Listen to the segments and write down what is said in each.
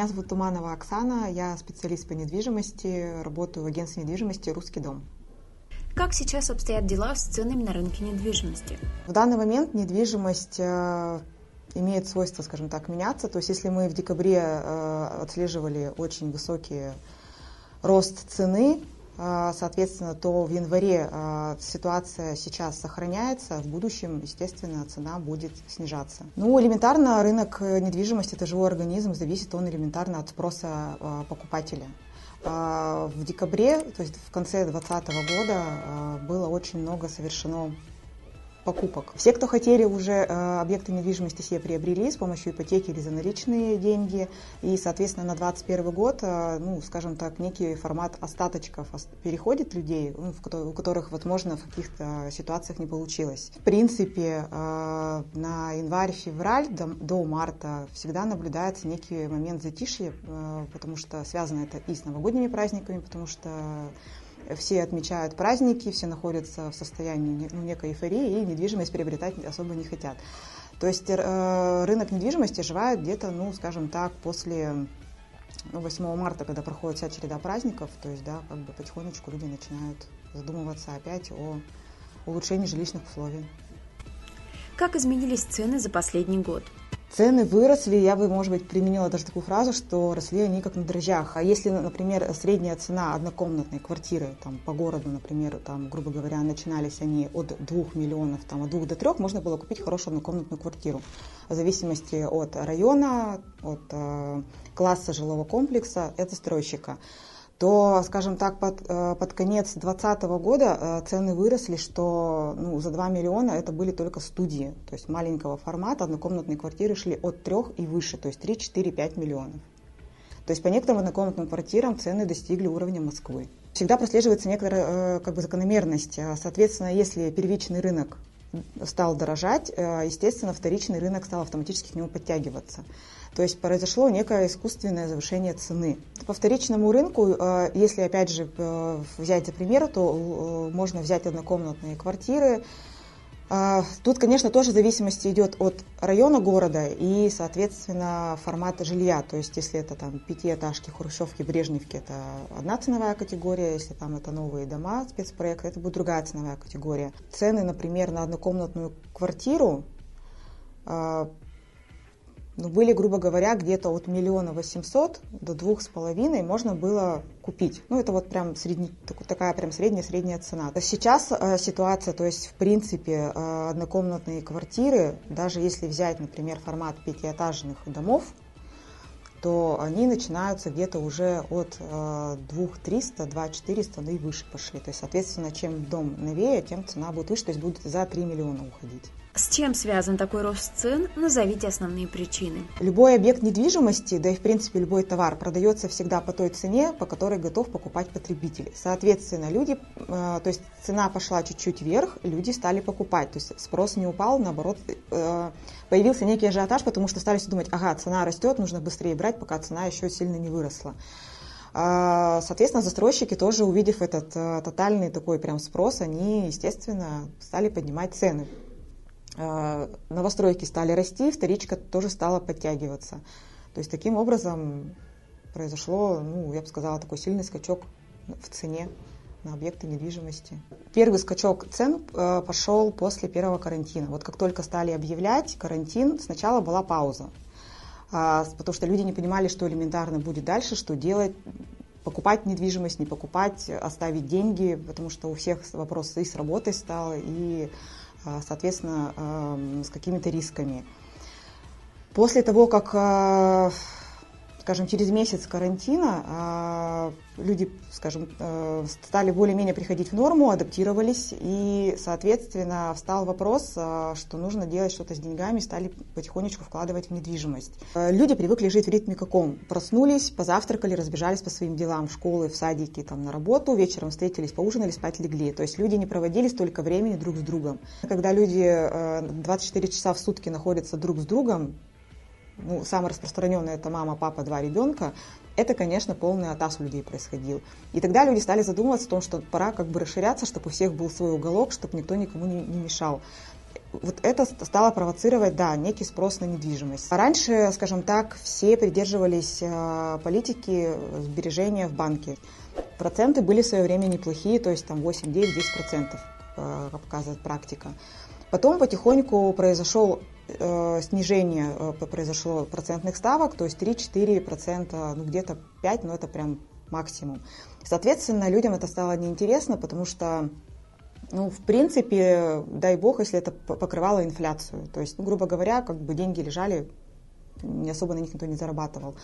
Меня зовут Туманова Оксана, я специалист по недвижимости, работаю в агентстве недвижимости «Русский дом». Как сейчас обстоят дела с ценами на рынке недвижимости? В данный момент недвижимость э, имеет свойство, скажем так, меняться. То есть если мы в декабре э, отслеживали очень высокий рост цены, соответственно, то в январе э, ситуация сейчас сохраняется, в будущем, естественно, цена будет снижаться. Ну, элементарно рынок недвижимости – это живой организм, зависит он элементарно от спроса э, покупателя. В декабре, то есть в конце 2020 года, было очень много совершено покупок. Все, кто хотели уже э, объекты недвижимости себе приобрели с помощью ипотеки или за наличные деньги. И, соответственно, на 2021 год, э, ну, скажем так, некий формат остаточков переходит людей, ну, у которых, возможно, в каких-то ситуациях не получилось. В принципе, э, на январь-февраль до, до марта всегда наблюдается некий момент затишья, потому что связано это и с новогодними праздниками, потому что все отмечают праздники, все находятся в состоянии ну, некой эйфории и недвижимость приобретать особо не хотят. То есть э, рынок недвижимости оживает где-то, ну, скажем так, после 8 ну, марта, когда проходит вся череда праздников, то есть, да, как бы потихонечку люди начинают задумываться опять о улучшении жилищных условий. Как изменились цены за последний год? Цены выросли, я бы, может быть, применила даже такую фразу, что росли они как на дрожжах. А если, например, средняя цена однокомнатной квартиры там, по городу, например, там, грубо говоря, начинались они от 2 миллионов, там, от 2 до 3, можно было купить хорошую однокомнатную квартиру. В зависимости от района, от э, класса жилого комплекса, это застройщика то, скажем так, под, э, под конец 2020 года э, цены выросли, что ну, за 2 миллиона это были только студии, то есть маленького формата, однокомнатные квартиры шли от 3 и выше, то есть 3, 4, 5 миллионов. То есть по некоторым однокомнатным квартирам цены достигли уровня Москвы. Всегда прослеживается некоторая э, как бы, закономерность. Соответственно, если первичный рынок стал дорожать, естественно, вторичный рынок стал автоматически к нему подтягиваться. То есть произошло некое искусственное завышение цены. По вторичному рынку, э, если опять же э, взять за пример, то э, можно взять однокомнатные квартиры. Тут, конечно, тоже зависимость идет от района города и, соответственно, формата жилья. То есть, если это там пятиэтажки, хрущевки, брежневки, это одна ценовая категория. Если там это новые дома, спецпроект, это будет другая ценовая категория. Цены, например, на однокомнатную квартиру ну, были, грубо говоря, где-то от миллиона восемьсот до двух с половиной можно было купить. Ну, это вот прям средне, такая прям средняя-средняя цена. Сейчас э, ситуация, то есть, в принципе, э, однокомнатные квартиры, даже если взять, например, формат пятиэтажных домов, то они начинаются где-то уже от э, 2300, 2400, ну и выше пошли. То есть, соответственно, чем дом новее, тем цена будет выше, то есть будет за 3 миллиона уходить. С чем связан такой рост цен? Назовите основные причины. Любой объект недвижимости, да и в принципе любой товар продается всегда по той цене, по которой готов покупать потребитель. Соответственно, люди, э, то есть цена пошла чуть-чуть вверх, люди стали покупать. То есть спрос не упал, наоборот, э, появился некий ажиотаж, потому что стали думать, ага, цена растет, нужно быстрее брать, пока цена еще сильно не выросла. А, соответственно, застройщики тоже, увидев этот э, тотальный такой прям спрос, они, естественно, стали поднимать цены. Э, новостройки стали расти, вторичка тоже стала подтягиваться. То есть таким образом произошло, ну, я бы сказала, такой сильный скачок в цене на объекты недвижимости. Первый скачок цен э, пошел после первого карантина. Вот как только стали объявлять карантин, сначала была пауза, а, потому что люди не понимали, что элементарно будет дальше, что делать, покупать недвижимость, не покупать, оставить деньги, потому что у всех вопрос и с работой стал, и соответственно, с какими-то рисками. После того, как а, скажем, через месяц карантина а, люди, скажем, э, стали более-менее приходить в норму, адаптировались, и, соответственно, встал вопрос, а, что нужно делать что-то с деньгами, стали потихонечку вкладывать в недвижимость. Э, люди привыкли жить в ритме каком? Проснулись, позавтракали, разбежались по своим делам в школы, в садики, там, на работу, вечером встретились, поужинали, спать легли. То есть люди не проводили столько времени друг с другом. Когда люди 24 э, часа в сутки находятся друг с другом, ну, самое распространенное это мама, папа, два ребенка, это, конечно, полный атас у людей происходил. И тогда люди стали задумываться о том, что пора как бы расширяться, чтобы у всех был свой уголок, чтобы никто никому не, не мешал. вот это стало провоцировать, да, некий спрос на недвижимость. А раньше, скажем так, все придерживались э, политики сбережения в банке. Проценты были в свое время неплохие, то есть там 8, 9, 10 процентов, э, как показывает практика. Потом потихоньку произошел снижение э, произошло процентных ставок, то есть 3-4 процента, ну где-то 5, но это прям максимум. Соответственно, людям это стало неинтересно, потому что ну, в принципе, дай бог, если это покрывало инфляцию. То есть, ну, грубо говоря, как бы деньги лежали, не особо на них никто не зарабатывал,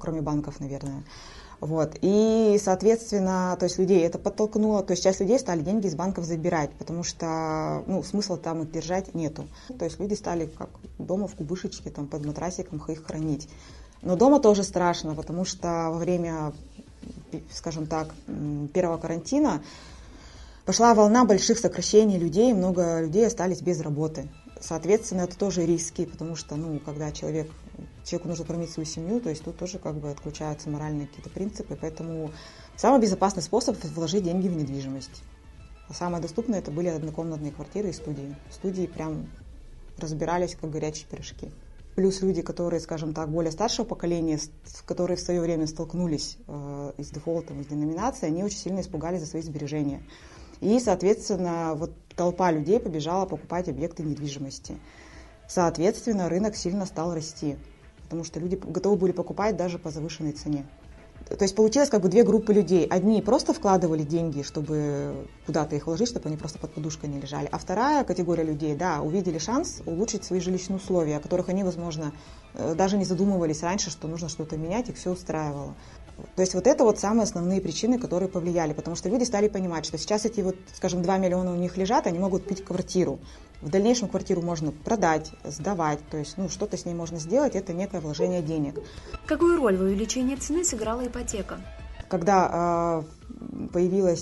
кроме банков, наверное. Вот. И, соответственно, то есть людей это подтолкнуло, то есть часть людей стали деньги из банков забирать, потому что, ну, смысла там их держать нету. То есть люди стали как дома в кубышечке, там, под матрасиком их хранить. Но дома тоже страшно, потому что во время, скажем так, первого карантина пошла волна больших сокращений людей, много людей остались без работы. Соответственно, это тоже риски, потому что, ну, когда человек, человеку нужно кормить свою семью, то есть тут тоже как бы отключаются моральные какие-то принципы, поэтому самый безопасный способ – вложить деньги в недвижимость. А самое доступное – это были однокомнатные квартиры и студии. Студии прям разбирались, как горячие пирожки. Плюс люди, которые, скажем так, более старшего поколения, которые в свое время столкнулись э, с дефолтом, с деноминацией, они очень сильно испугались за свои сбережения. И, соответственно, вот толпа людей побежала покупать объекты недвижимости. Соответственно, рынок сильно стал расти, потому что люди готовы были покупать даже по завышенной цене. То есть получилось как бы две группы людей. Одни просто вкладывали деньги, чтобы куда-то их вложить, чтобы они просто под подушкой не лежали. А вторая категория людей, да, увидели шанс улучшить свои жилищные условия, о которых они, возможно, э, даже не задумывались раньше, что нужно что-то менять, их все устраивало. То есть вот это вот самые основные причины, которые повлияли, потому что люди стали понимать, что сейчас эти вот, скажем, 2 миллиона у них лежат, они могут купить квартиру. В дальнейшем квартиру можно продать, сдавать, то есть ну, что-то с ней можно сделать, это некое вложение денег. Какую роль в увеличении цены сыграла ипотека? Когда э, появилась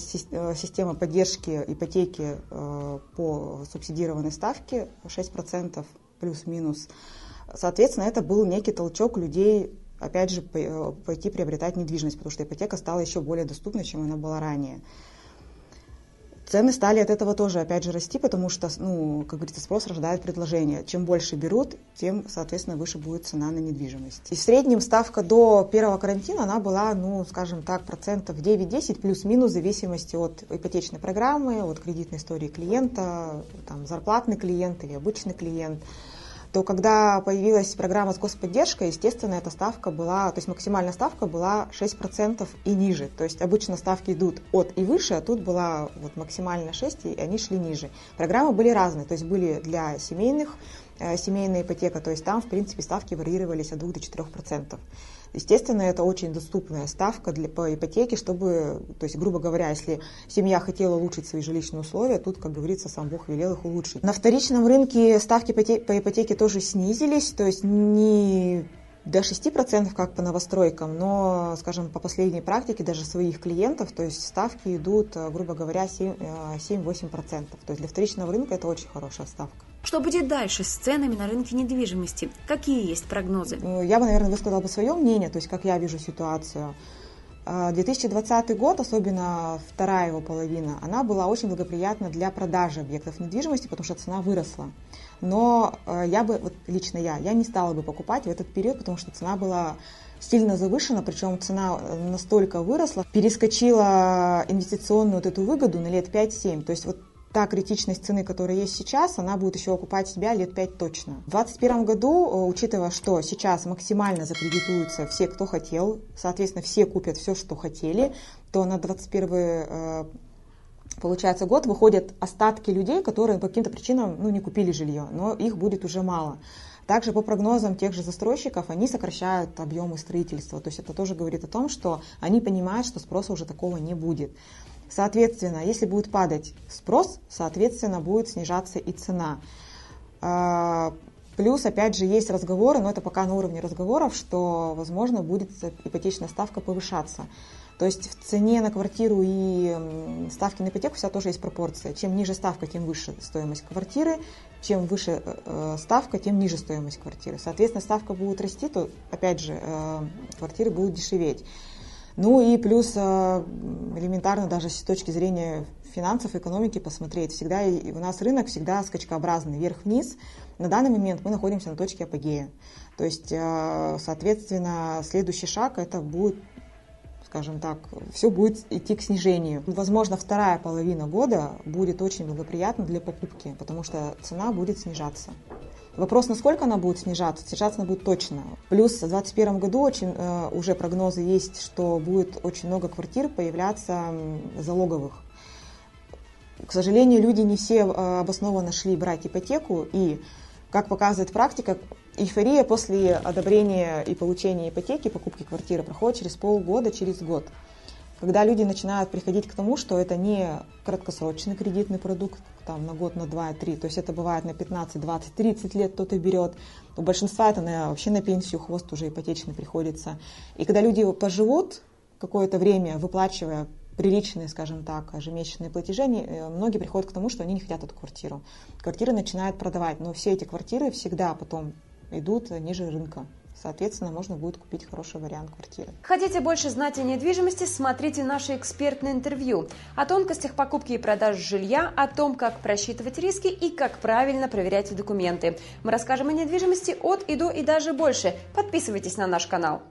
система поддержки ипотеки э, по субсидированной ставке 6% плюс-минус, соответственно, это был некий толчок людей опять же, пойти приобретать недвижимость, потому что ипотека стала еще более доступной, чем она была ранее. Цены стали от этого тоже, опять же, расти, потому что, ну, как говорится, спрос рождает предложение. Чем больше берут, тем, соответственно, выше будет цена на недвижимость. И в среднем ставка до первого карантина, она была, ну, скажем так, процентов 9-10, плюс-минус, в зависимости от ипотечной программы, от кредитной истории клиента, там, зарплатный клиент или обычный клиент то когда появилась программа с господдержкой, естественно, эта ставка была, то есть максимальная ставка была 6% и ниже. То есть обычно ставки идут от и выше, а тут была вот максимально 6, и они шли ниже. Программы были разные, то есть были для семейных, э, семейная ипотека, то есть там, в принципе, ставки варьировались от 2 до 4%. Естественно, это очень доступная ставка для, по ипотеке, чтобы, то есть, грубо говоря, если семья хотела улучшить свои жилищные условия, тут, как говорится, сам Бог велел их улучшить. На вторичном рынке ставки по ипотеке тоже снизились, то есть не до 6%, как по новостройкам, но, скажем, по последней практике даже своих клиентов, то есть ставки идут, грубо говоря, 7-8%. Э, то есть для вторичного рынка это очень хорошая ставка. Что будет дальше с ценами на рынке недвижимости? Какие есть прогнозы? Ну, я бы, наверное, высказала бы свое мнение, то есть как я вижу ситуацию. 2020 а, год, особенно вторая его половина, она была очень благоприятна для продажи объектов недвижимости, потому что цена выросла. Но а, я бы, вот лично я, я не стала бы покупать в этот период, потому что цена была сильно завышена, причем цена настолько выросла, перескочила инвестиционную вот эту выгоду на лет 5-7. То есть вот та критичность цены, которая есть сейчас, она будет еще окупать себя лет 5 точно. В 2021 году, э, учитывая, что сейчас максимально закредитуются все, кто хотел, соответственно, все купят все, что хотели, то на 2021 э, получается год выходят остатки людей, которые по каким-то причинам ну, не купили жилье, но их будет уже мало. Также по прогнозам тех же застройщиков, они сокращают объемы строительства. То есть это тоже говорит о том, что они понимают, что спроса уже такого не будет. Соответственно, если будет падать спрос, соответственно, будет снижаться и цена. А, плюс, опять же, есть разговоры, но это пока на уровне разговоров, что, возможно, будет ипотечная ставка повышаться. То есть в цене на квартиру и ставки на ипотеку вся тоже есть пропорция. Чем ниже ставка, тем выше стоимость квартиры. Чем выше э, э, ставка, тем ниже стоимость квартиры. Соответственно, ставка будет расти, то, опять же, э, квартиры будут дешеветь. Ну и плюс э, элементарно даже с точки зрения финансов, экономики посмотреть. Всегда у нас рынок всегда скачкообразный, вверх-вниз. На данный момент мы находимся на точке апогея. То есть, э, соответственно, следующий шаг это будет скажем так, все будет идти к снижению. Возможно, вторая половина года будет очень благоприятна для покупки, потому что цена будет снижаться. Вопрос, насколько она будет снижаться, снижаться она будет точно. Плюс в 2021 году очень, э, уже прогнозы есть, что будет очень много квартир появляться залоговых. К сожалению, люди не все э, обоснованно шли брать ипотеку, и, как показывает практика, эйфория после одобрения и получения ипотеки, покупки квартиры проходит через полгода, через год. Когда люди начинают приходить к тому, что это не краткосрочный кредитный продукт, там, на год, на два, три, то есть это бывает на 15, 20, 30 лет кто-то берет, у большинства это на, вообще на пенсию хвост уже ипотечный приходится. И когда люди поживут какое-то время, выплачивая приличные, скажем так, ежемесячные платежи, э, многие приходят к тому, что они не хотят эту квартиру. Квартиры начинают продавать, но все эти квартиры всегда потом идут ниже рынка. Соответственно, можно будет купить хороший вариант квартиры. Хотите больше знать о недвижимости, смотрите наше экспертное интервью о тонкостях покупки и продажи жилья, о том, как просчитывать риски и как правильно проверять документы. Мы расскажем о недвижимости от и до и даже больше. Подписывайтесь на наш канал.